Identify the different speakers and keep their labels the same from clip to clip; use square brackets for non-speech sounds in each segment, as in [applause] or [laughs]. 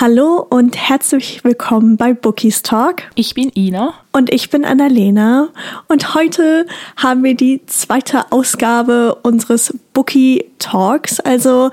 Speaker 1: Hallo und herzlich willkommen bei Bookies Talk.
Speaker 2: Ich bin Ina.
Speaker 1: Und ich bin Annalena. Und heute haben wir die zweite Ausgabe unseres Bookie Talks. Also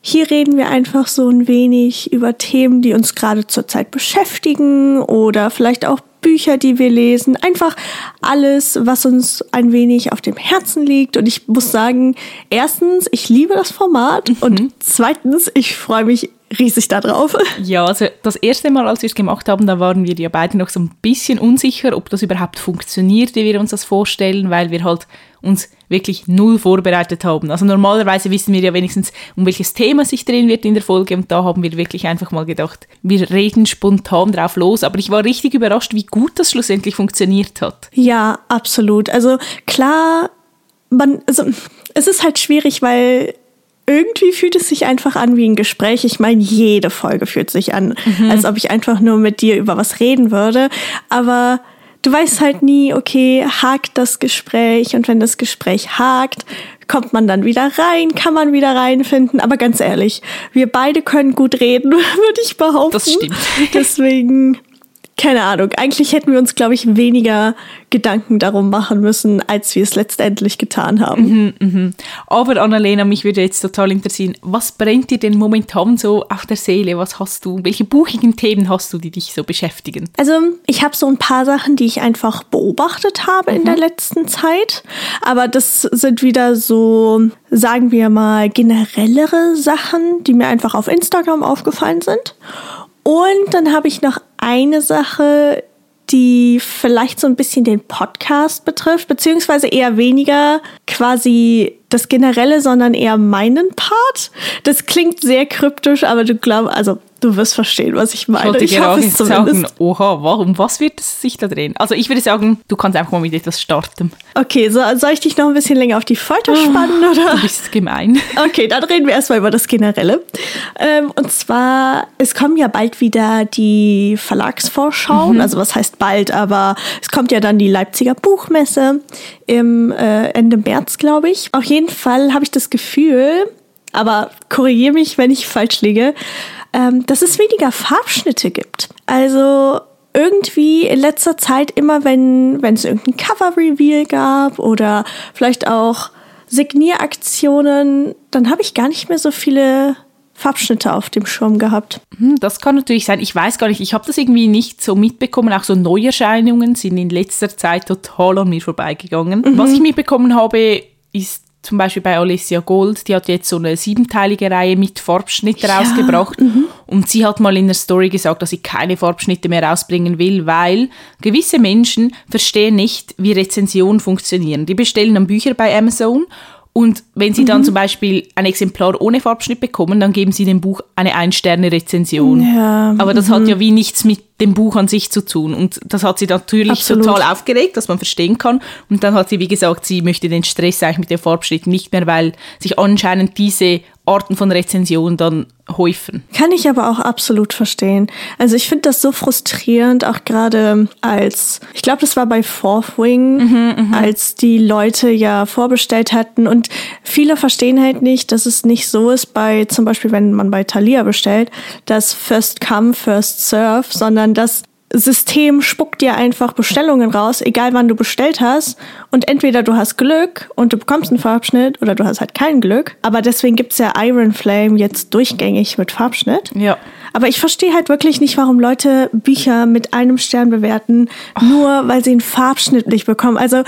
Speaker 1: hier reden wir einfach so ein wenig über Themen, die uns gerade zurzeit beschäftigen oder vielleicht auch Bücher, die wir lesen, einfach alles, was uns ein wenig auf dem Herzen liegt. Und ich muss sagen, erstens, ich liebe das Format mhm. und zweitens, ich freue mich riesig darauf. [laughs]
Speaker 2: Ja, also das erste Mal, als wir es gemacht haben, da waren wir ja beide noch so ein bisschen unsicher, ob das überhaupt funktioniert, wie wir uns das vorstellen, weil wir halt uns wirklich null vorbereitet haben. Also normalerweise wissen wir ja wenigstens, um welches Thema sich drehen wird in der Folge und da haben wir wirklich einfach mal gedacht, wir reden spontan drauf los. Aber ich war richtig überrascht, wie gut das schlussendlich funktioniert hat.
Speaker 1: Ja, absolut. Also klar, man, also es ist halt schwierig, weil irgendwie fühlt es sich einfach an wie ein Gespräch. Ich meine, jede Folge fühlt sich an, mhm. als ob ich einfach nur mit dir über was reden würde. Aber du weißt halt nie, okay, hakt das Gespräch und wenn das Gespräch hakt, kommt man dann wieder rein, kann man wieder reinfinden. Aber ganz ehrlich, wir beide können gut reden, [laughs] würde ich behaupten.
Speaker 2: Das stimmt.
Speaker 1: Deswegen keine Ahnung. Eigentlich hätten wir uns, glaube ich, weniger Gedanken darum machen müssen, als wir es letztendlich getan haben.
Speaker 2: Mhm, mh. Aber Annalena, mich würde jetzt total interessieren, was brennt dir denn momentan so auf der Seele? Was hast du? Welche buchigen Themen hast du, die dich so beschäftigen?
Speaker 1: Also ich habe so ein paar Sachen, die ich einfach beobachtet habe mhm. in der letzten Zeit. Aber das sind wieder so, sagen wir mal, generellere Sachen, die mir einfach auf Instagram aufgefallen sind. Und dann habe ich noch eine Sache, die vielleicht so ein bisschen den Podcast betrifft, beziehungsweise eher weniger quasi das Generelle, sondern eher meinen Part. Das klingt sehr kryptisch, aber du glaubst, also Du wirst verstehen, was ich meine.
Speaker 2: Ich, ich hoffe es zumindest. sagen, oha, warum, was wird es sich da drehen? Also ich würde sagen, du kannst einfach mal mit etwas starten.
Speaker 1: Okay, so, soll ich dich noch ein bisschen länger auf die Folter ah, spannen? Oder?
Speaker 2: Du bist gemein. [laughs]
Speaker 1: Okay, dann reden wir erstmal über das Generelle. Ähm, und zwar, es kommen ja bald wieder die Verlagsvorschauen. Mhm. Also was heißt bald, aber es kommt ja dann die Leipziger Buchmesse im äh, Ende März, glaube ich. Auf jeden Fall habe ich das Gefühl, aber korrigiere mich, wenn ich falsch liege, ähm, dass es weniger Farbschnitte gibt. Also irgendwie in letzter Zeit immer, wenn wenn es irgendein Cover-Reveal gab oder vielleicht auch Signieraktionen, dann habe ich gar nicht mehr so viele Farbschnitte auf dem Schirm gehabt.
Speaker 2: Hm, das kann natürlich sein. Ich weiß gar nicht, ich habe das irgendwie nicht so mitbekommen. Auch so Neuerscheinungen sind in letzter Zeit total an mir vorbeigegangen. Mhm. Was ich mitbekommen habe, ist zum Beispiel bei Alessia Gold, die hat jetzt so eine siebenteilige Reihe mit Farbschnitt ja. rausgebracht. Mhm. Und sie hat mal in der Story gesagt, dass sie keine Farbschnitte mehr rausbringen will, weil gewisse Menschen verstehen nicht, wie Rezensionen funktionieren. Die bestellen dann Bücher bei Amazon und wenn Sie dann mhm. zum Beispiel ein Exemplar ohne Farbschnitt bekommen, dann geben Sie dem Buch eine Ein-Sterne-Rezension. Ja. Aber das mhm. hat ja wie nichts mit dem Buch an sich zu tun. Und das hat sie natürlich Absolut. total aufgeregt, dass man verstehen kann. Und dann hat sie, wie gesagt, sie möchte den Stress eigentlich mit dem Farbschnitt nicht mehr, weil sich anscheinend diese Arten von Rezensionen dann häufen.
Speaker 1: Kann ich aber auch absolut verstehen. Also ich finde das so frustrierend, auch gerade als, ich glaube, das war bei Fourth Wing, mhm, mhm, als die Leute ja vorbestellt hatten und viele verstehen halt nicht, dass es nicht so ist bei, zum Beispiel wenn man bei Thalia bestellt, dass First Come, First Serve, sondern dass System spuckt dir einfach Bestellungen raus, egal wann du bestellt hast. Und entweder du hast Glück und du bekommst einen Farbschnitt oder du hast halt kein Glück. Aber deswegen gibt's ja Iron Flame jetzt durchgängig mit Farbschnitt.
Speaker 2: Ja.
Speaker 1: Aber ich verstehe halt wirklich nicht, warum Leute Bücher mit einem Stern bewerten, nur weil sie einen Farbschnitt nicht bekommen. Also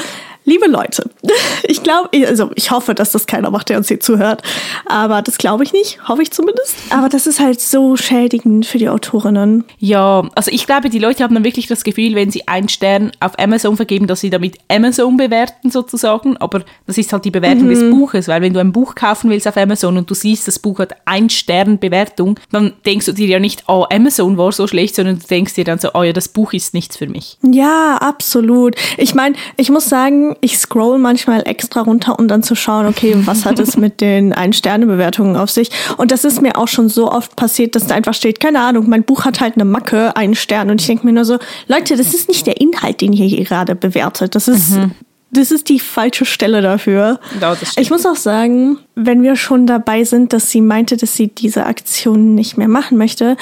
Speaker 1: Liebe Leute, [laughs] ich glaube, also ich hoffe, dass das keiner macht, der uns hier zuhört. Aber das glaube ich nicht, hoffe ich zumindest. Aber das ist halt so schädigend für die Autorinnen.
Speaker 2: Ja, also ich glaube, die Leute haben dann wirklich das Gefühl, wenn sie einen Stern auf Amazon vergeben, dass sie damit Amazon bewerten sozusagen. Aber das ist halt die Bewertung mhm. des Buches, weil wenn du ein Buch kaufen willst auf Amazon und du siehst, das Buch hat ein Stern Bewertung, dann denkst du dir ja nicht, oh, Amazon war so schlecht, sondern du denkst dir dann so, oh ja, das Buch ist nichts für mich.
Speaker 1: Ja, absolut. Ich meine, ich muss sagen, ich scroll manchmal extra runter, um dann zu schauen, okay, was hat es mit den Ein-Sterne-Bewertungen auf sich? Und das ist mir auch schon so oft passiert, dass da einfach steht, keine Ahnung, mein Buch hat halt eine Macke, einen Stern. Und ich denke mir nur so, Leute, das ist nicht der Inhalt, den ihr hier gerade bewertet. Das ist mhm das ist die falsche Stelle dafür.
Speaker 2: Ja,
Speaker 1: ich muss auch sagen, wenn wir schon dabei sind, dass sie meinte, dass sie diese Aktion nicht mehr machen möchte,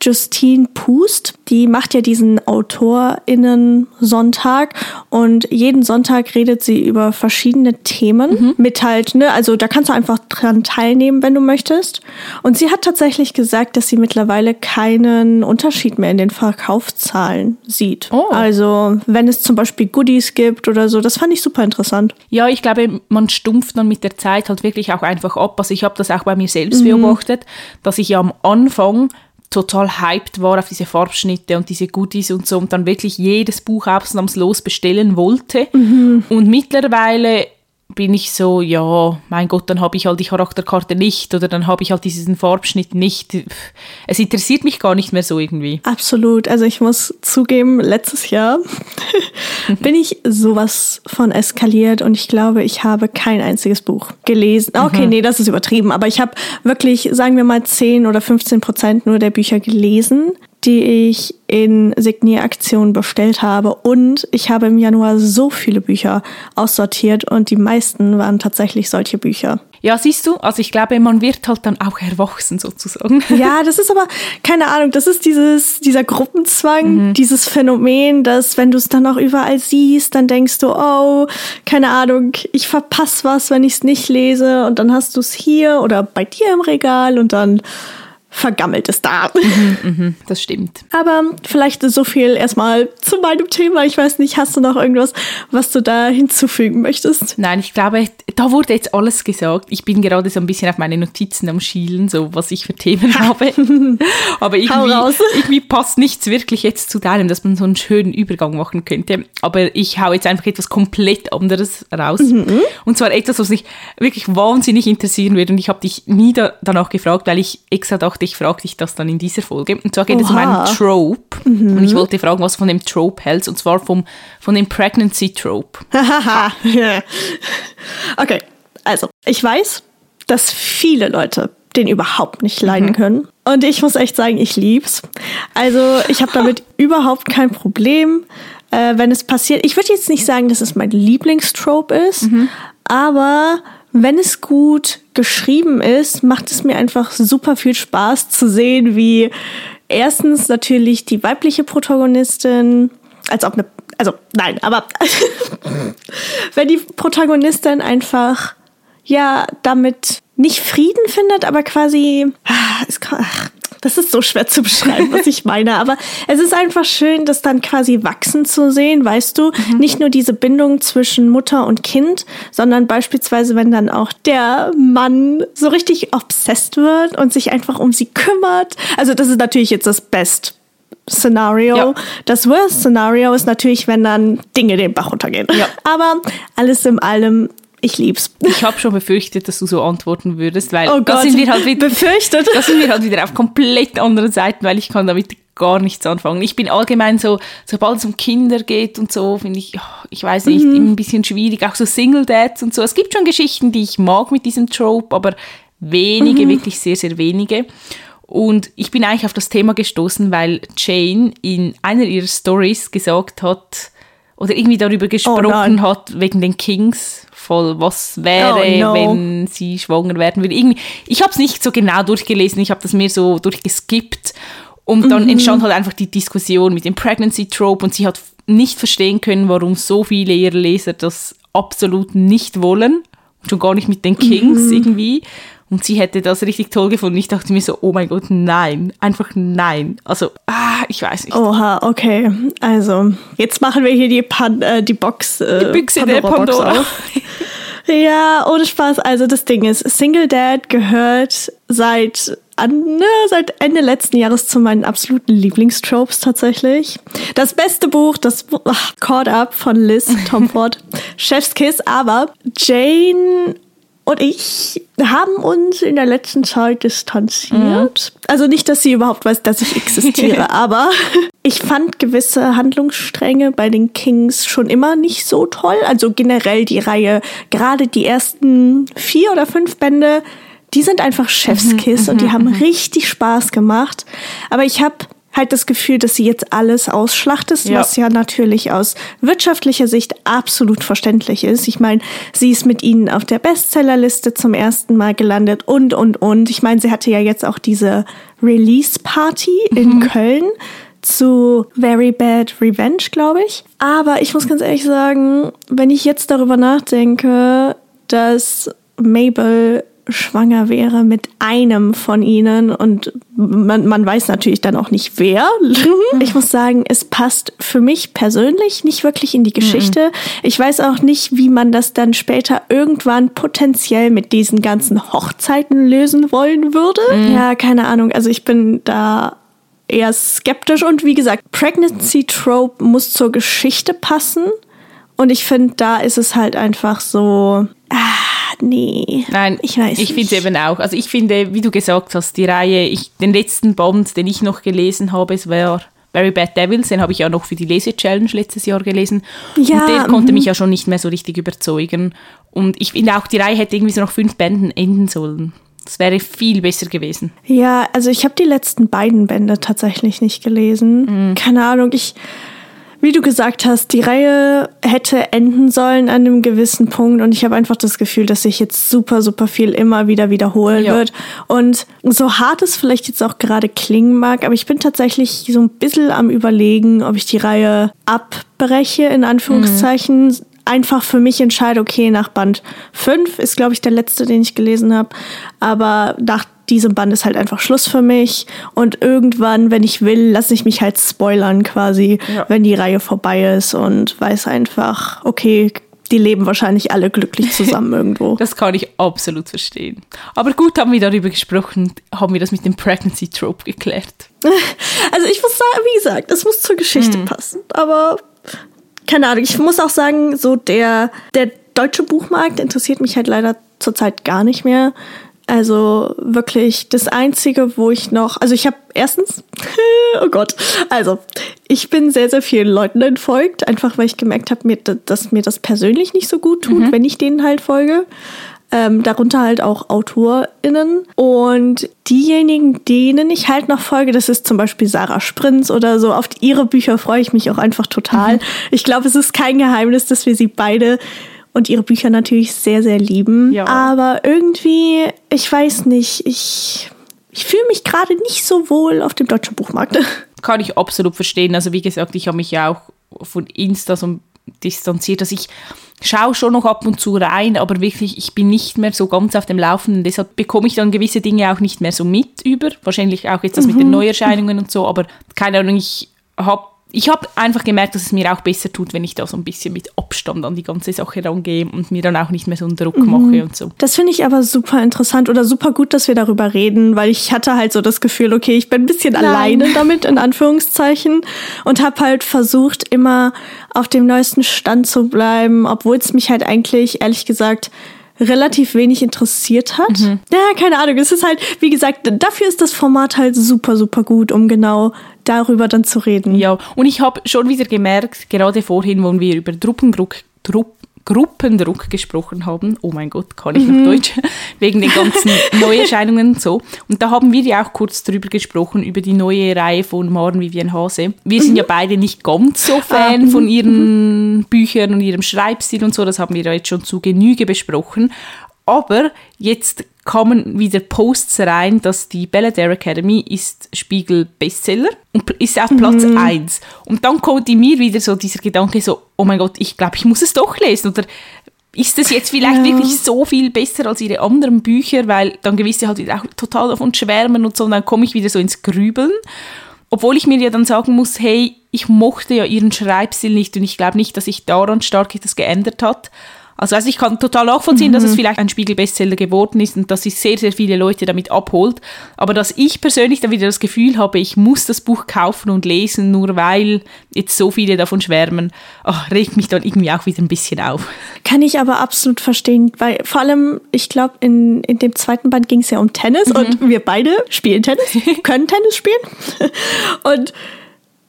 Speaker 1: Justine Pust. Die macht ja diesen AutorInnen-Sonntag und jeden Sonntag redet sie über verschiedene Themen mhm. mit halt, ne, also da kannst du einfach dran teilnehmen, wenn du möchtest. Und sie hat tatsächlich gesagt, dass sie mittlerweile keinen Unterschied mehr in den Verkaufszahlen sieht. Oh. Also, wenn es zum Beispiel Goodies gibt oder so, das fand ich super interessant.
Speaker 2: Ja, ich glaube, man stumpft dann mit der Zeit halt wirklich auch einfach ab. Also ich habe das auch bei mir selbst mhm. beobachtet, dass ich ja am Anfang total hyped war auf diese Farbschnitte und diese Goodies und so und dann wirklich jedes Buch ausnahmslos bestellen wollte. Mhm. Und mittlerweile bin ich so, ja, mein Gott, dann habe ich halt die Charakterkarte nicht oder dann habe ich halt diesen Farbschnitt nicht. Es interessiert mich gar nicht mehr so irgendwie.
Speaker 1: Absolut. Also ich muss zugeben, letztes Jahr [laughs] bin ich sowas von eskaliert und ich glaube, ich habe kein einziges Buch gelesen. Okay, mhm. nee, das ist übertrieben, aber ich habe wirklich, sagen wir mal, 10 oder 15 Prozent nur der Bücher gelesen die ich in Signieraktion bestellt habe. Und ich habe im Januar so viele Bücher aussortiert und die meisten waren tatsächlich solche Bücher.
Speaker 2: Ja, siehst du, also ich glaube, man wird halt dann auch erwachsen sozusagen. [laughs]
Speaker 1: Ja, das ist aber, keine Ahnung, das ist dieses, dieser Gruppenzwang, mhm. dieses Phänomen, dass wenn du es dann auch überall siehst, dann denkst du, oh, keine Ahnung, ich verpasse was, wenn ich es nicht lese und dann hast du es hier oder bei dir im Regal und dann vergammelt es da.
Speaker 2: Mhm, mhm, das stimmt.
Speaker 1: Aber vielleicht so viel erstmal zu meinem Thema. Ich weiß nicht, hast du noch irgendwas, was du da hinzufügen möchtest?
Speaker 2: Nein, ich glaube, da wurde jetzt alles gesagt. Ich bin gerade so ein bisschen auf meine Notizen am Schielen, so was ich für Themen habe. [laughs] Aber irgendwie, [laughs] irgendwie passt nichts wirklich jetzt zu deinem, dass man so einen schönen Übergang machen könnte. Aber ich hau jetzt einfach etwas komplett anderes raus. Mhm. Und zwar etwas, was mich wirklich wahnsinnig interessieren würde. Und ich habe dich nie da, danach gefragt, weil ich extra dachte, ich frage dich das dann in dieser Folge. Und zwar geht Oha. es um einen Trope. Mhm. Und ich wollte fragen, was von dem Trope hältst. Und zwar vom, von dem Pregnancy Trope. [laughs]
Speaker 1: okay, also ich weiß, dass viele Leute den überhaupt nicht leiden mhm. können. Und ich muss echt sagen, ich lieb's. Also ich habe damit [laughs] überhaupt kein Problem, äh, wenn es passiert. Ich würde jetzt nicht sagen, dass es mein Lieblingstrope ist, mhm. aber wenn es gut geschrieben ist, macht es mir einfach super viel Spaß zu sehen, wie erstens natürlich die weibliche Protagonistin, als ob eine, also nein, aber [laughs] wenn die Protagonistin einfach ja damit nicht Frieden findet, aber quasi, ah, es ach, das ist so schwer zu beschreiben, was ich meine. Aber es ist einfach schön, das dann quasi wachsen zu sehen, weißt du? Mhm. Nicht nur diese Bindung zwischen Mutter und Kind, sondern beispielsweise, wenn dann auch der Mann so richtig obsessed wird und sich einfach um sie kümmert. Also das ist natürlich jetzt das Best Szenario. Ja. Das Worst Szenario ist natürlich, wenn dann Dinge den Bach runtergehen. Ja. Aber alles in allem ich lieb's.
Speaker 2: Ich habe schon befürchtet, dass du so antworten würdest, weil
Speaker 1: oh Gott,
Speaker 2: sind wir halt wieder befürchtet. Da sind wir halt wieder auf komplett anderen Seiten, weil ich kann damit gar nichts anfangen. Ich bin allgemein so, sobald es um Kinder geht und so, finde ich, ich weiß nicht, mhm. ein bisschen schwierig. Auch so Single Dads und so. Es gibt schon Geschichten, die ich mag mit diesem Trope, aber wenige, mhm. wirklich sehr, sehr wenige. Und ich bin eigentlich auf das Thema gestoßen, weil Jane in einer ihrer Stories gesagt hat, oder irgendwie darüber oh gesprochen oh hat, wegen den Kings, voll, was wäre, oh no. wenn sie schwanger werden würde. Irgendwie, ich habe es nicht so genau durchgelesen, ich habe das mehr so durchgeskippt. Und dann mhm. entstand halt einfach die Diskussion mit dem Pregnancy Trope und sie hat nicht verstehen können, warum so viele ihrer Leser das absolut nicht wollen. Schon gar nicht mit den Kings mhm. irgendwie. Und sie hätte das richtig toll gefunden. Ich dachte mir so, oh mein Gott, nein. Einfach nein. Also, ah, ich weiß nicht.
Speaker 1: Oha, okay. Also, jetzt machen wir hier die, Pan äh, die Box. Äh,
Speaker 2: die Büchse Pandora der Pandora. Box auf. [laughs]
Speaker 1: ja, ohne Spaß. Also, das Ding ist, Single Dad gehört seit an, ne, seit Ende letzten Jahres zu meinen absoluten Lieblingstropes tatsächlich. Das beste Buch, das ach, Caught Up von Liz Tomford, [laughs] Chef's Kiss, aber Jane und ich haben uns in der letzten Zeit distanziert. Mhm. Also nicht, dass sie überhaupt weiß, dass ich existiere, [laughs] aber ich fand gewisse Handlungsstränge bei den Kings schon immer nicht so toll. Also generell die Reihe, gerade die ersten vier oder fünf Bände, die sind einfach Chefskiss mhm, und die mhm, haben mhm. richtig Spaß gemacht. Aber ich habe halt das Gefühl, dass sie jetzt alles ausschlachtet, ja. was ja natürlich aus wirtschaftlicher Sicht absolut verständlich ist. Ich meine, sie ist mit ihnen auf der Bestsellerliste zum ersten Mal gelandet und, und, und. Ich meine, sie hatte ja jetzt auch diese Release-Party in mhm. Köln zu Very Bad Revenge, glaube ich. Aber ich muss ganz ehrlich sagen, wenn ich jetzt darüber nachdenke, dass Mabel schwanger wäre mit einem von ihnen und man, man weiß natürlich dann auch nicht wer. Ich muss sagen, es passt für mich persönlich nicht wirklich in die Geschichte. Ich weiß auch nicht, wie man das dann später irgendwann potenziell mit diesen ganzen Hochzeiten lösen wollen würde. Mhm. Ja, keine Ahnung. Also ich bin da eher skeptisch und wie gesagt, Pregnancy Trope muss zur Geschichte passen. Und ich finde, da ist es halt einfach so, ah, nee.
Speaker 2: Nein, ich weiß Ich finde es eben auch. Also ich finde, wie du gesagt hast, die Reihe, ich, den letzten Bond, den ich noch gelesen habe, es war Very Bad Devils, den habe ich ja noch für die Lese-Challenge letztes Jahr gelesen. Ja, und der konnte mich mhm. ja schon nicht mehr so richtig überzeugen. Und ich finde auch, die Reihe hätte irgendwie so noch fünf Bänden enden sollen. Das wäre viel besser gewesen.
Speaker 1: Ja, also ich habe die letzten beiden Bände tatsächlich nicht gelesen. Mhm. Keine Ahnung, ich wie du gesagt hast, die Reihe hätte enden sollen an einem gewissen Punkt und ich habe einfach das Gefühl, dass sich jetzt super, super viel immer wieder wiederholen ja. wird. Und so hart es vielleicht jetzt auch gerade klingen mag, aber ich bin tatsächlich so ein bisschen am überlegen, ob ich die Reihe abbreche, in Anführungszeichen. Mhm. Einfach für mich entscheide, okay, nach Band 5 ist, glaube ich, der letzte, den ich gelesen habe. Aber nach diesem Band ist halt einfach Schluss für mich. Und irgendwann, wenn ich will, lasse ich mich halt spoilern quasi, ja. wenn die Reihe vorbei ist und weiß einfach, okay, die leben wahrscheinlich alle glücklich zusammen [laughs] irgendwo.
Speaker 2: Das kann ich absolut verstehen. Aber gut haben wir darüber gesprochen, haben wir das mit dem Pregnancy Trope geklärt. [laughs]
Speaker 1: Also ich muss sagen, wie gesagt, es muss zur Geschichte hm. passen. Aber keine Ahnung, ich muss auch sagen, so der, der deutsche Buchmarkt interessiert mich halt leider zurzeit gar nicht mehr. Also wirklich das Einzige, wo ich noch, also ich habe erstens, [laughs] oh Gott, also ich bin sehr, sehr vielen Leuten entfolgt, einfach weil ich gemerkt habe, dass mir das persönlich nicht so gut tut, mhm. wenn ich denen halt folge. Ähm, darunter halt auch AutorInnen. Und diejenigen, denen ich halt noch folge, das ist zum Beispiel Sarah Sprinz oder so. Auf ihre Bücher freue ich mich auch einfach total. Mhm. Ich glaube, es ist kein Geheimnis, dass wir sie beide und ihre Bücher natürlich sehr, sehr lieben. Ja. Aber irgendwie, ich weiß nicht, ich, ich fühle mich gerade nicht so wohl auf dem deutschen Buchmarkt. [laughs]
Speaker 2: Kann ich absolut verstehen. Also wie gesagt, ich habe mich ja auch von Insta so distanziert, dass ich schaue schon noch ab und zu rein, aber wirklich, ich bin nicht mehr so ganz auf dem Laufenden. Deshalb bekomme ich dann gewisse Dinge auch nicht mehr so mit über. Wahrscheinlich auch jetzt das mhm. mit den mhm. Neuerscheinungen und so, aber keine Ahnung, ich habe ich habe einfach gemerkt, dass es mir auch besser tut, wenn ich da so ein bisschen mit Abstand an die ganze Sache rangehe und mir dann auch nicht mehr so einen Druck mhm. mache und so.
Speaker 1: Das finde ich aber super interessant oder super gut, dass wir darüber reden, weil ich hatte halt so das Gefühl, okay, ich bin ein bisschen Nein. alleine damit, in Anführungszeichen, und habe halt versucht, immer auf dem neuesten Stand zu bleiben, obwohl es mich halt eigentlich, ehrlich gesagt, relativ wenig interessiert hat. Mhm. Ja, keine Ahnung. Es ist halt, wie gesagt, dafür ist das Format halt super, super gut, um genau darüber dann zu reden.
Speaker 2: Ja, und ich habe schon wieder gemerkt, gerade vorhin, wo wir über Truppendruck, Trupp, Gruppendruck gesprochen haben. Oh mein Gott, kann ich mhm. noch Deutsch? [laughs] Wegen den ganzen Neuerscheinungen und so. Und da haben wir ja auch kurz drüber gesprochen, über die neue Reihe von Maren Vivian Hase. Wir sind mhm. ja beide nicht ganz so Fan ah, von mhm. ihren mhm. Büchern und ihrem Schreibstil und so. Das haben wir ja jetzt schon zu Genüge besprochen. Aber jetzt kommen wieder Posts rein, dass die Belladere Academy ist Spiegel Bestseller und ist auf Platz mhm. 1. Und dann kommt in mir wieder so dieser Gedanke so, oh mein Gott, ich glaube, ich muss es doch lesen. Oder ist das jetzt vielleicht ja. wirklich so viel besser als ihre anderen Bücher, weil dann gewisse halt wieder auch total davon schwärmen und so, und dann komme ich wieder so ins Grübeln. Obwohl ich mir ja dann sagen muss, hey, ich mochte ja ihren Schreibstil nicht und ich glaube nicht, dass sich daran stark etwas geändert hat. Also, also ich kann total nachvollziehen, mhm. dass es mhm. vielleicht ein Spiegel-Bestseller geworden ist und dass sich sehr, sehr viele Leute damit abholt. Aber dass ich persönlich dann wieder das Gefühl habe, ich muss das Buch kaufen und lesen, nur weil jetzt so viele davon schwärmen, ach, regt mich dann irgendwie auch wieder ein bisschen auf.
Speaker 1: Kann ich aber absolut verstehen, weil vor allem, ich glaube, in, in dem zweiten Band ging es ja um Tennis mhm. und wir beide spielen Tennis, [laughs] können Tennis spielen. und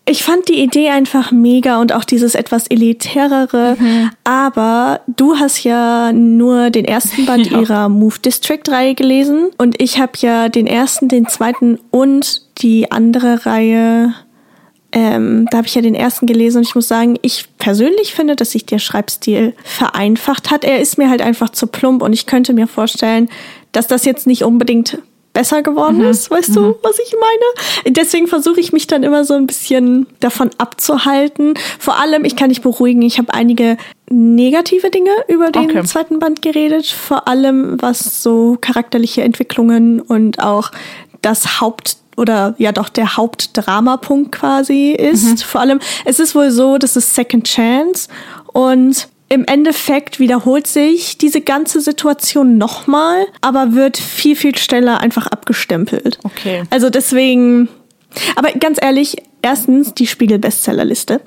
Speaker 1: ich fand die Idee einfach mega und auch dieses etwas elitärere. Mhm. Aber du hast ja nur den ersten Band [laughs] ja. ihrer Move District Reihe gelesen und ich habe ja den ersten, den zweiten und die andere Reihe, ähm, da habe ich ja den ersten gelesen und ich muss sagen, ich persönlich finde, dass sich der Schreibstil vereinfacht hat. Er ist mir halt einfach zu plump und ich könnte mir vorstellen, dass das jetzt nicht unbedingt besser geworden mhm. ist. Weißt mhm. du, was ich meine? Deswegen versuche ich mich dann immer so ein bisschen davon abzuhalten. Vor allem, ich kann dich beruhigen, ich habe einige negative Dinge über den okay. zweiten Band geredet. Vor allem, was so charakterliche Entwicklungen und auch das Haupt oder ja doch der Hauptdramapunkt quasi ist. Mhm. Vor allem, es ist wohl so, das ist Second Chance und im Endeffekt wiederholt sich diese ganze Situation nochmal, aber wird viel, viel schneller einfach abgestempelt.
Speaker 2: Okay.
Speaker 1: Also deswegen, aber ganz ehrlich, erstens die Spiegel-Bestsellerliste.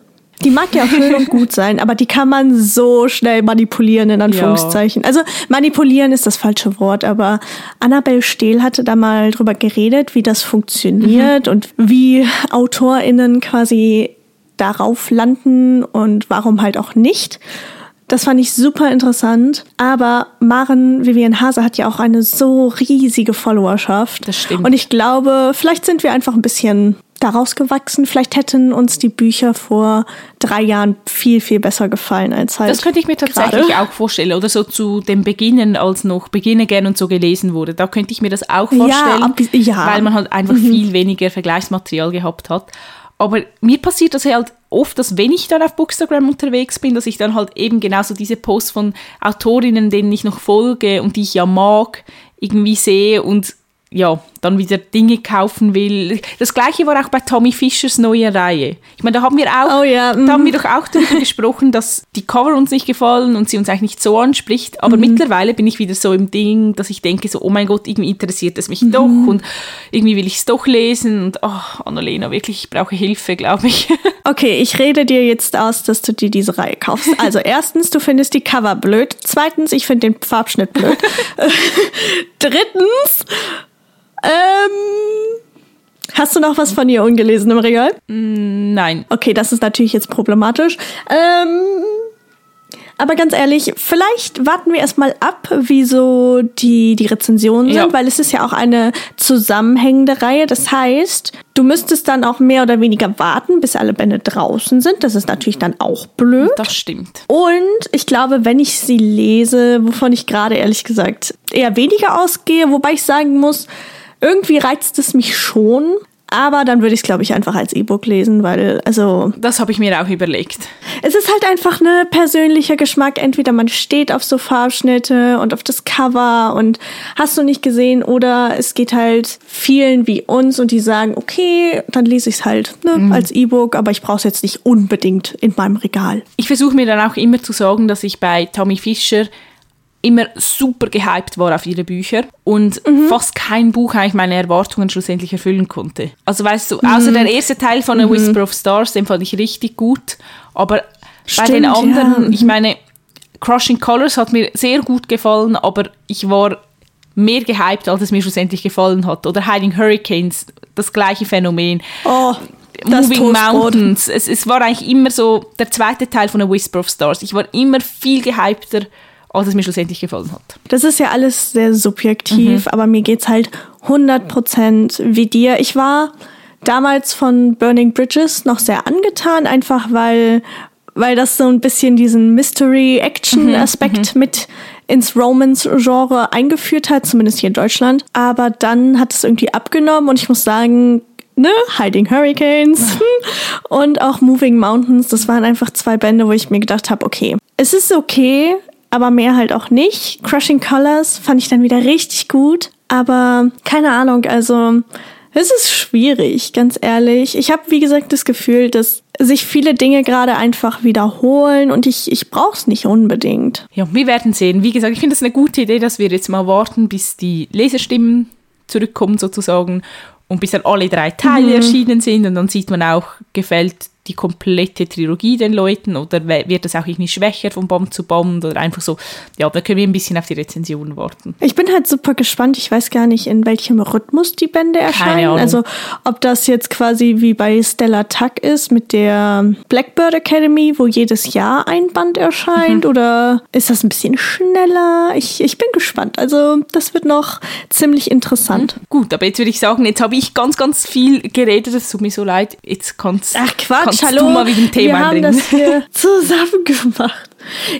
Speaker 1: Die mag ja [laughs] schön und gut sein, aber die kann man so schnell manipulieren, in Anführungszeichen. Ja. Also manipulieren ist das falsche Wort, aber Annabelle Stehl hatte da mal drüber geredet, wie das funktioniert mhm. und wie AutorInnen quasi darauf landen und warum halt auch nicht. Das fand ich super interessant. Aber Maren Vivian Hase hat ja auch eine so riesige Followerschaft.
Speaker 2: Das stimmt.
Speaker 1: Und ich glaube, vielleicht sind wir einfach ein bisschen daraus gewachsen. Vielleicht hätten uns die Bücher vor drei Jahren viel, viel besser gefallen als halt.
Speaker 2: Das könnte ich mir tatsächlich grade. auch vorstellen. Oder so zu dem Beginnen, als noch Beginne gern und so gelesen wurde. Da könnte ich mir das auch vorstellen. Ja, ab, ja. Weil man halt einfach mhm. viel weniger Vergleichsmaterial gehabt hat. Aber mir passiert das halt oft, dass wenn ich dann auf Bookstagram unterwegs bin, dass ich dann halt eben genauso diese Posts von Autorinnen, denen ich noch folge und die ich ja mag, irgendwie sehe und ja, dann wieder Dinge kaufen will. Das gleiche war auch bei Tommy Fischers neue Reihe. Ich meine, da haben wir auch, oh ja, da haben wir mhm. doch auch darüber gesprochen, dass die Cover uns nicht gefallen und sie uns eigentlich nicht so anspricht. Aber mhm. mittlerweile bin ich wieder so im Ding, dass ich denke so, oh mein Gott, irgendwie interessiert es mich mhm. doch und irgendwie will ich es doch lesen und oh, Annalena, wirklich, ich brauche Hilfe, glaube ich. [laughs]
Speaker 1: Okay, ich rede dir jetzt aus, dass du dir diese Reihe kaufst. Also erstens, du findest die Cover blöd. Zweitens, ich finde den Farbschnitt blöd. [laughs] Drittens, ähm, hast du noch was von ihr ungelesen im Regal?
Speaker 2: Mm, nein.
Speaker 1: Okay, das ist natürlich jetzt problematisch. Ähm, aber ganz ehrlich, vielleicht warten wir erstmal ab, wie so die, die Rezensionen ja. sind, weil es ist ja auch eine zusammenhängende Reihe. Das heißt, du müsstest dann auch mehr oder weniger warten, bis alle Bände draußen sind. Das ist natürlich dann auch blöd.
Speaker 2: Das stimmt.
Speaker 1: Und ich glaube, wenn ich sie lese, wovon ich gerade ehrlich gesagt eher weniger ausgehe, wobei ich sagen muss, irgendwie reizt es mich schon, aber dann würde ich es, glaube ich, einfach als E-Book lesen, weil, also.
Speaker 2: Das habe ich mir auch überlegt.
Speaker 1: Es ist halt einfach ein persönlicher Geschmack. Entweder man steht auf so Farbschnitte und auf das Cover und hast du nicht gesehen, oder es geht halt vielen wie uns und die sagen, okay, dann lese ich es halt ne, mhm. als E-Book, aber ich brauche es jetzt nicht unbedingt in meinem Regal.
Speaker 2: Ich versuche mir dann auch immer zu sagen, dass ich bei Tommy Fischer immer super gehypt war auf ihre Bücher und mhm. fast kein Buch eigentlich meine Erwartungen schlussendlich erfüllen konnte. Also weißt du, außer mhm. der erste Teil von A mhm. Whisper of Stars, den fand ich richtig gut, aber Stimmt, bei den anderen, ja. ich meine, Crushing Colors hat mir sehr gut gefallen, aber ich war mehr gehypt, als es mir schlussendlich gefallen hat. Oder Hiding Hurricanes, das gleiche Phänomen.
Speaker 1: Oh.
Speaker 2: Moving Mountains. Es, es war eigentlich immer so der zweite Teil von A Whisper of Stars. Ich war immer viel gehypter als es mir schlussendlich gefallen hat.
Speaker 1: Das ist ja alles sehr subjektiv, mhm. aber mir geht es halt 100% wie dir. Ich war damals von Burning Bridges noch sehr angetan, einfach weil, weil das so ein bisschen diesen Mystery-Action-Aspekt mhm. mit ins Romance-Genre eingeführt hat, zumindest hier in Deutschland. Aber dann hat es irgendwie abgenommen und ich muss sagen, ne, Hiding Hurricanes [laughs] und auch Moving Mountains, das waren einfach zwei Bände, wo ich mir gedacht habe, okay, es ist okay, aber mehr halt auch nicht. Crushing Colors fand ich dann wieder richtig gut, aber keine Ahnung, also es ist schwierig, ganz ehrlich. Ich habe, wie gesagt, das Gefühl, dass sich viele Dinge gerade einfach wiederholen und ich, ich brauche es nicht unbedingt.
Speaker 2: Ja, wir werden sehen. Wie gesagt, ich finde es eine gute Idee, dass wir jetzt mal warten, bis die Leserstimmen zurückkommen sozusagen und bis dann alle drei Teile mhm. erschienen sind und dann sieht man auch, gefällt die komplette Trilogie den Leuten oder wird das auch irgendwie schwächer von Bond zu Bond oder einfach so, ja, da können wir ein bisschen auf die Rezension warten.
Speaker 1: Ich bin halt super gespannt. Ich weiß gar nicht, in welchem Rhythmus die Bände erscheinen. Also ob das jetzt quasi wie bei Stella Tuck ist mit der Blackbird Academy, wo jedes Jahr ein Band erscheint mhm. oder ist das ein bisschen schneller? Ich, ich bin gespannt. Also das wird noch ziemlich interessant.
Speaker 2: Mhm. Gut, aber jetzt würde ich sagen, jetzt habe ich ganz, ganz viel geredet. Es tut mir so leid. Jetzt kannst,
Speaker 1: Ach Quatsch,
Speaker 2: kannst
Speaker 1: hallo.
Speaker 2: du mal wieder ein Thema
Speaker 1: Wir haben das hier [laughs] zusammen gemacht.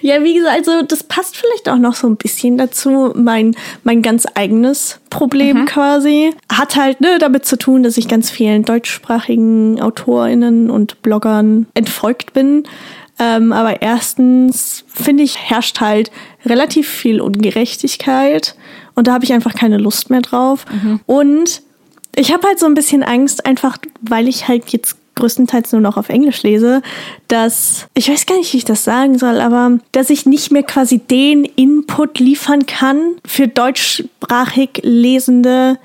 Speaker 1: Ja, wie gesagt, also das passt vielleicht auch noch so ein bisschen dazu. Mein, mein ganz eigenes Problem mhm. quasi hat halt ne, damit zu tun, dass ich ganz vielen deutschsprachigen AutorInnen und Bloggern entfolgt bin. Ähm, aber erstens finde ich, herrscht halt relativ viel Ungerechtigkeit und da habe ich einfach keine Lust mehr drauf. Mhm. Und ich habe halt so ein bisschen Angst, einfach weil ich halt jetzt größtenteils nur noch auf Englisch lese, dass, ich weiß gar nicht, wie ich das sagen soll, aber dass ich nicht mehr quasi den Input liefern kann für deutschsprachig Lesende,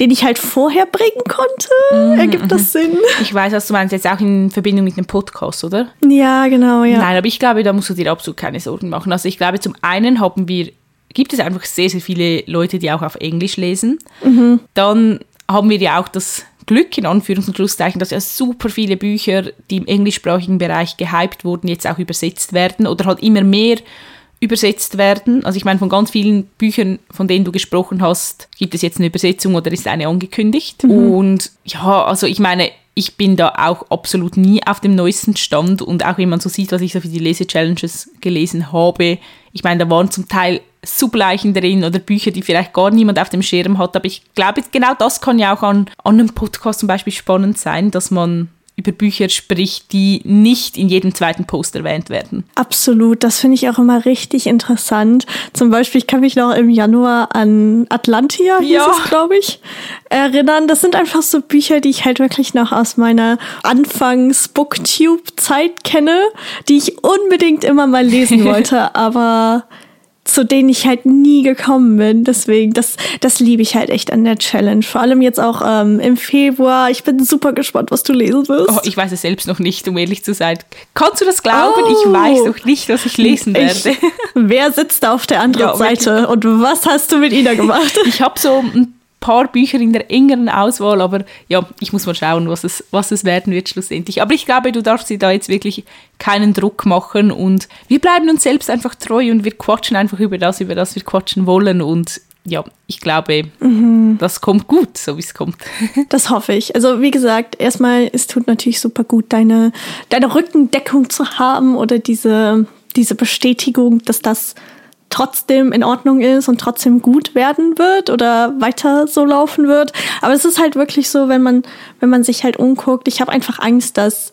Speaker 1: den ich halt vorher bringen konnte. Mhm, Ergibt das mhm. Sinn?
Speaker 2: Ich weiß, was du meinst, jetzt auch in Verbindung mit dem Podcast, oder?
Speaker 1: Ja, genau, ja.
Speaker 2: Nein, aber ich glaube, da musst du dir absolut keine Sorgen machen. Also ich glaube, zum einen haben wir, gibt es einfach sehr, sehr viele Leute, die auch auf Englisch lesen. Mhm. Dann haben wir ja auch das Glück, in Anführungs- und Schlusszeichen, dass ja super viele Bücher, die im englischsprachigen Bereich gehypt wurden, jetzt auch übersetzt werden oder halt immer mehr übersetzt werden. Also ich meine, von ganz vielen Büchern, von denen du gesprochen hast, gibt es jetzt eine Übersetzung oder ist eine angekündigt. Mhm. Und ja, also ich meine, ich bin da auch absolut nie auf dem neuesten Stand und auch wenn man so sieht, was ich so für die Lese-Challenges gelesen habe, ich meine, da waren zum Teil Subleichen drin oder Bücher, die vielleicht gar niemand auf dem Schirm hat. Aber ich glaube, genau das kann ja auch an, an einem Podcast zum Beispiel spannend sein, dass man über Bücher spricht, die nicht in jedem zweiten Post erwähnt werden.
Speaker 1: Absolut, das finde ich auch immer richtig interessant. Zum Beispiel, ich kann mich noch im Januar an Atlantia, hieß ja. es, glaube ich, erinnern. Das sind einfach so Bücher, die ich halt wirklich noch aus meiner Anfangs-Booktube-Zeit kenne, die ich unbedingt immer mal lesen [laughs] wollte, aber zu denen ich halt nie gekommen bin. Deswegen, das, das liebe ich halt echt an der Challenge. Vor allem jetzt auch ähm, im Februar. Ich bin super gespannt, was du lesen wirst.
Speaker 2: Oh, ich weiß es selbst noch nicht, um ehrlich zu sein. Kannst du das glauben? Oh. Ich weiß noch nicht, was ich lesen werde. Ich, [laughs]
Speaker 1: wer sitzt da auf der anderen ja, Seite und was hast du mit Ina gemacht?
Speaker 2: Ich habe so ein paar Bücher in der engeren Auswahl, aber ja, ich muss mal schauen, was es, was es werden wird schlussendlich. Aber ich glaube, du darfst dir da jetzt wirklich keinen Druck machen und wir bleiben uns selbst einfach treu und wir quatschen einfach über das, über das wir quatschen wollen und ja, ich glaube, mhm. das kommt gut, so wie es kommt. [laughs]
Speaker 1: Das hoffe ich. Also wie gesagt, erstmal, es tut natürlich super gut, deine, deine Rückendeckung zu haben oder diese, diese Bestätigung, dass das trotzdem in Ordnung ist und trotzdem gut werden wird oder weiter so laufen wird. Aber es ist halt wirklich so, wenn man, wenn man sich halt umguckt, ich habe einfach Angst, dass,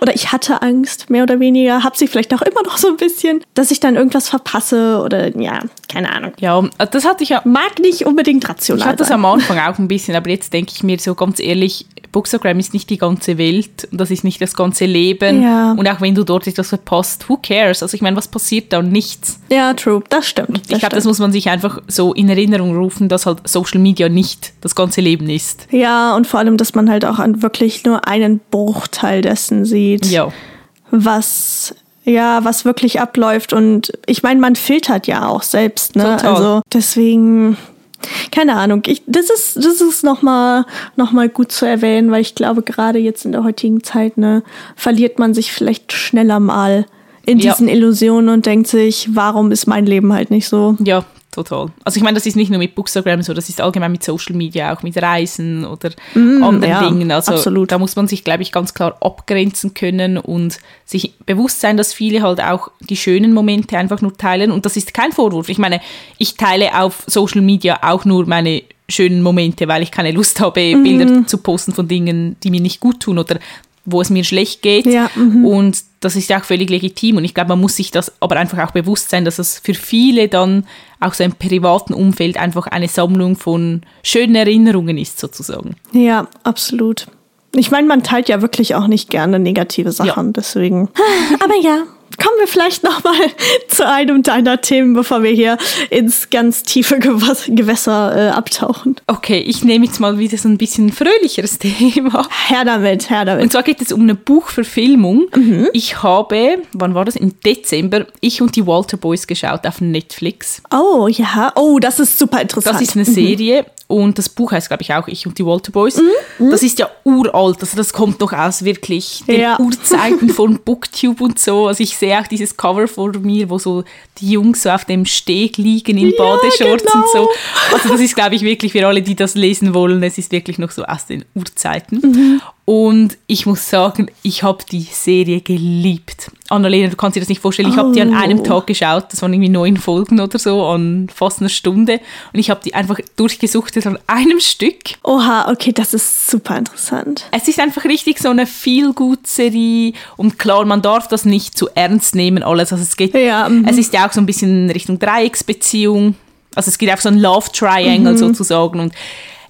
Speaker 1: oder ich hatte Angst, mehr oder weniger, habe sie vielleicht auch immer noch so ein bisschen, dass ich dann irgendwas verpasse oder ja, keine Ahnung.
Speaker 2: Ja, das hatte ich ja.
Speaker 1: Mag nicht unbedingt rational.
Speaker 2: Ich hatte das am Anfang auch ein bisschen, aber jetzt denke ich mir so ganz ehrlich, Bookstagram ist nicht die ganze Welt und das ist nicht das ganze Leben. Ja. Und auch wenn du dort etwas verpasst, who cares? Also ich meine, was passiert da? Nichts.
Speaker 1: Ja, true, das stimmt.
Speaker 2: Das ich glaube, das muss man sich einfach so in Erinnerung rufen, dass halt Social Media nicht das ganze Leben ist.
Speaker 1: Ja, und vor allem, dass man halt auch an wirklich nur einen Bruchteil dessen sieht. Ja. Was ja, was wirklich abläuft. Und ich meine, man filtert ja auch selbst, ne? Total. Also deswegen, keine Ahnung. Ich, das ist, das ist nochmal noch mal gut zu erwähnen, weil ich glaube, gerade jetzt in der heutigen Zeit, ne, verliert man sich vielleicht schneller mal in diesen ja. Illusionen und denkt sich, warum ist mein Leben halt nicht so?
Speaker 2: Ja, total. Also ich meine, das ist nicht nur mit Bookstagram so, das ist allgemein mit Social Media, auch mit Reisen oder mm, anderen ja, Dingen. Also absolut. da muss man sich, glaube ich, ganz klar abgrenzen können und sich bewusst sein, dass viele halt auch die schönen Momente einfach nur teilen. Und das ist kein Vorwurf. Ich meine, ich teile auf Social Media auch nur meine schönen Momente, weil ich keine Lust habe, mhm. Bilder zu posten von Dingen, die mir nicht gut tun oder wo es mir schlecht geht. Ja, mhm. und das ist ja auch völlig legitim. Und ich glaube, man muss sich das aber einfach auch bewusst sein, dass es für viele dann auch so im privaten Umfeld einfach eine Sammlung von schönen Erinnerungen ist, sozusagen.
Speaker 1: Ja, absolut. Ich meine, man teilt ja wirklich auch nicht gerne negative Sachen, ja. deswegen. [laughs] Aber ja, kommen wir vielleicht noch mal [laughs] zu einem deiner Themen, bevor wir hier ins ganz tiefe Gewässer äh, abtauchen.
Speaker 2: Okay, ich nehme jetzt mal wieder so ein bisschen fröhlicheres [laughs] Thema.
Speaker 1: Her damit, her damit.
Speaker 2: Und zwar geht es um eine Buchverfilmung. Mhm. Ich habe, wann war das? Im Dezember, ich und die Walter Boys geschaut auf Netflix.
Speaker 1: Oh ja, oh, das ist super interessant.
Speaker 2: Das ist eine Serie. Mhm. Und das Buch heißt, glaube ich, auch Ich und die Walter Boys. Mhm. Das ist ja uralt, also das kommt noch aus wirklich den ja. Urzeiten [laughs] von Booktube und so. Also ich sehe auch dieses Cover vor mir, wo so die Jungs so auf dem Steg liegen in Badeshorts genau. und so. Also das ist, glaube ich, wirklich für alle, die das lesen wollen, es ist wirklich noch so aus den Urzeiten. Mhm. Und ich muss sagen, ich habe die Serie geliebt. Annalena, du kannst dir das nicht vorstellen. Ich oh. habe die an einem oh. Tag geschaut. Das waren irgendwie neun Folgen oder so, an fast einer Stunde. Und ich habe die einfach durchgesuchtet an einem Stück.
Speaker 1: Oha, okay, das ist super interessant.
Speaker 2: Es ist einfach richtig so eine Feel-Good-Serie. Und klar, man darf das nicht zu ernst nehmen, alles. Also es geht, ja, mhm. es ist ja auch so ein bisschen Richtung Dreiecksbeziehung. Also es geht auch so ein Love Triangle mhm. sozusagen. Und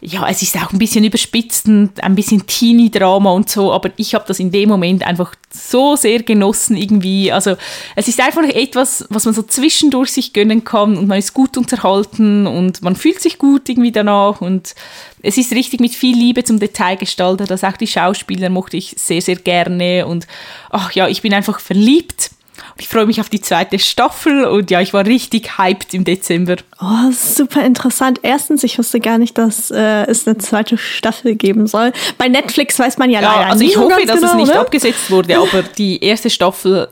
Speaker 2: ja, es ist auch ein bisschen überspitzt und ein bisschen Teenie-Drama und so, aber ich habe das in dem Moment einfach so sehr genossen irgendwie. Also es ist einfach etwas, was man so zwischendurch sich gönnen kann und man ist gut unterhalten und man fühlt sich gut irgendwie danach und es ist richtig mit viel Liebe zum Detail gestaltet. Also auch die Schauspieler mochte ich sehr, sehr gerne und ach ja, ich bin einfach verliebt ich freue mich auf die zweite Staffel und ja, ich war richtig hyped im Dezember.
Speaker 1: Oh, super interessant. Erstens, ich wusste gar nicht, dass äh, es eine zweite Staffel geben soll. Bei Netflix weiß man ja, ja leider
Speaker 2: also
Speaker 1: ich
Speaker 2: hoffe, dass genau, es nicht ne? abgesetzt wurde, aber [laughs] die erste Staffel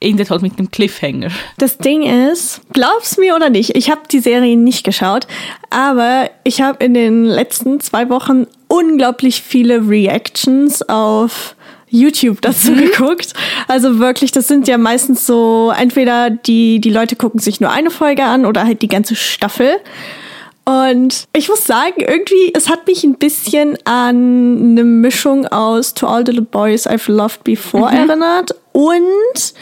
Speaker 2: endet halt mit einem Cliffhanger.
Speaker 1: Das Ding ist, glaub's mir oder nicht, ich habe die Serie nicht geschaut, aber ich habe in den letzten zwei Wochen unglaublich viele Reactions auf YouTube dazu mhm. geguckt. Also wirklich, das sind ja meistens so, entweder die, die Leute gucken sich nur eine Folge an oder halt die ganze Staffel. Und ich muss sagen, irgendwie, es hat mich ein bisschen an eine Mischung aus To All the Little Boys I've Loved Before mhm. erinnert und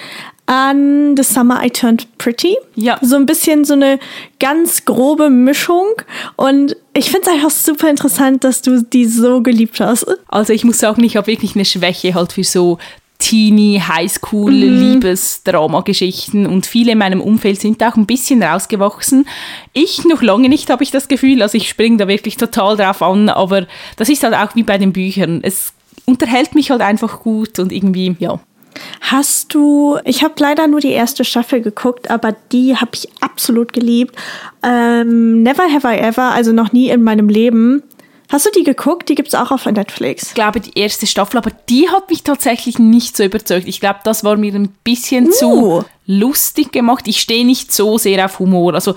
Speaker 1: an The Summer I Turned Pretty. Ja. So ein bisschen so eine ganz grobe Mischung. Und ich finde es einfach super interessant, dass du die so geliebt hast.
Speaker 2: Also ich muss sagen, ich habe wirklich eine Schwäche halt für so Teenie, Highschool, mhm. Liebesdrama-Geschichten und viele in meinem Umfeld sind auch ein bisschen rausgewachsen. Ich noch lange nicht, habe ich das Gefühl. Also ich springe da wirklich total drauf an, aber das ist halt auch wie bei den Büchern. Es unterhält mich halt einfach gut und irgendwie, ja.
Speaker 1: Hast du, ich habe leider nur die erste Staffel geguckt, aber die habe ich absolut geliebt. Ähm, Never Have I Ever, also noch nie in meinem Leben. Hast du die geguckt? Die gibt es auch auf Netflix.
Speaker 2: Ich glaube, die erste Staffel, aber die hat mich tatsächlich nicht so überzeugt. Ich glaube, das war mir ein bisschen uh. zu lustig gemacht. Ich stehe nicht so sehr auf Humor. Also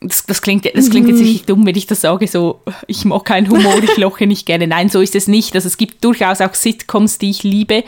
Speaker 2: das, das, klingt, das klingt jetzt mhm. richtig dumm, wenn ich das sage, so, ich mag keinen Humor, ich [laughs] loche nicht gerne. Nein, so ist es nicht. Also es gibt durchaus auch Sitcoms, die ich liebe.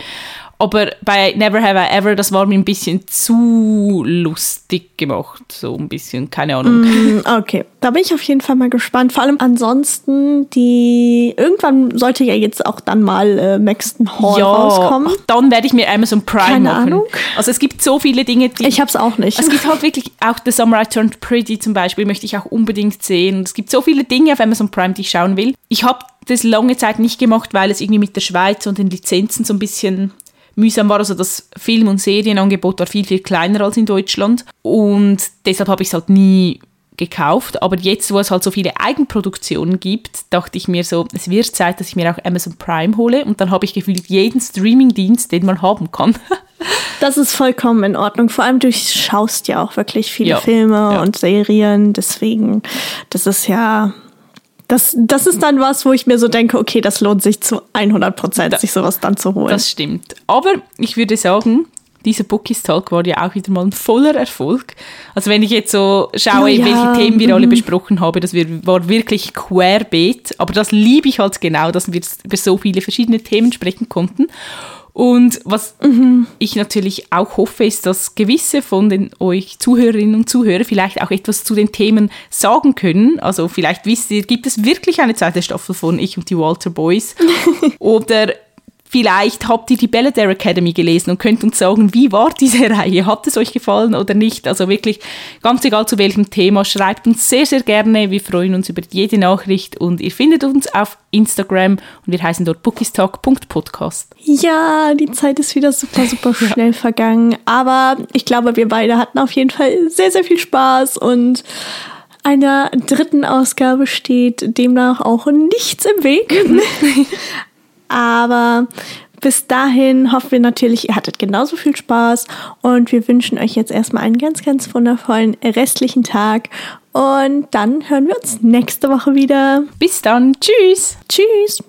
Speaker 2: Aber bei Never Have I Ever, das war mir ein bisschen zu lustig gemacht. So ein bisschen, keine Ahnung.
Speaker 1: Mm, okay, da bin ich auf jeden Fall mal gespannt. Vor allem ansonsten, die irgendwann sollte ja jetzt auch dann mal äh, Maxton Hall ja, rauskommen. Ach,
Speaker 2: dann werde ich mir Amazon Prime keine machen. Ahnung. Also es gibt so viele Dinge,
Speaker 1: die. Ich hab's auch nicht.
Speaker 2: Es gibt halt wirklich auch The Summer I Turned Pretty zum Beispiel, möchte ich auch unbedingt sehen. Es gibt so viele Dinge auf Amazon Prime, die ich schauen will. Ich habe das lange Zeit nicht gemacht, weil es irgendwie mit der Schweiz und den Lizenzen so ein bisschen mühsam war. Also das Film- und Serienangebot war viel, viel kleiner als in Deutschland. Und deshalb habe ich es halt nie gekauft. Aber jetzt, wo es halt so viele Eigenproduktionen gibt, dachte ich mir so, es wird Zeit, dass ich mir auch Amazon Prime hole. Und dann habe ich gefühlt jeden Streamingdienst, den man haben kann. [laughs]
Speaker 1: das ist vollkommen in Ordnung. Vor allem du schaust ja auch wirklich viele ja, Filme ja. und Serien. Deswegen, das ist ja das, das ist dann was, wo ich mir so denke, okay, das lohnt sich zu 100 Prozent, sich sowas dann zu holen.
Speaker 2: Das stimmt. Aber ich würde sagen, dieser Bookies Talk war ja auch wieder mal ein voller Erfolg. Also wenn ich jetzt so schaue, ja, welche Themen wir alle mhm. besprochen haben, das war wirklich querbeet. Aber das liebe ich halt genau, dass wir über so viele verschiedene Themen sprechen konnten. Und was mhm. ich natürlich auch hoffe, ist, dass gewisse von den euch Zuhörerinnen und Zuhörern vielleicht auch etwas zu den Themen sagen können. Also vielleicht wisst ihr, gibt es wirklich eine zweite Staffel von Ich und die Walter Boys? [laughs] Oder Vielleicht habt ihr die Belladere Academy gelesen und könnt uns sagen, wie war diese [laughs] Reihe? Hat es euch gefallen oder nicht? Also wirklich, ganz egal zu welchem Thema, schreibt uns sehr, sehr gerne. Wir freuen uns über jede Nachricht und ihr findet uns auf Instagram und wir heißen dort bookistalk.podcast.
Speaker 1: Ja, die Zeit ist wieder super, super [laughs] schnell vergangen. Aber ich glaube, wir beide hatten auf jeden Fall sehr, sehr viel Spaß und einer dritten Ausgabe steht demnach auch nichts im Weg. [laughs] Aber bis dahin hoffen wir natürlich, ihr hattet genauso viel Spaß und wir wünschen euch jetzt erstmal einen ganz, ganz wundervollen restlichen Tag und dann hören wir uns nächste Woche wieder.
Speaker 2: Bis dann. Tschüss.
Speaker 1: Tschüss.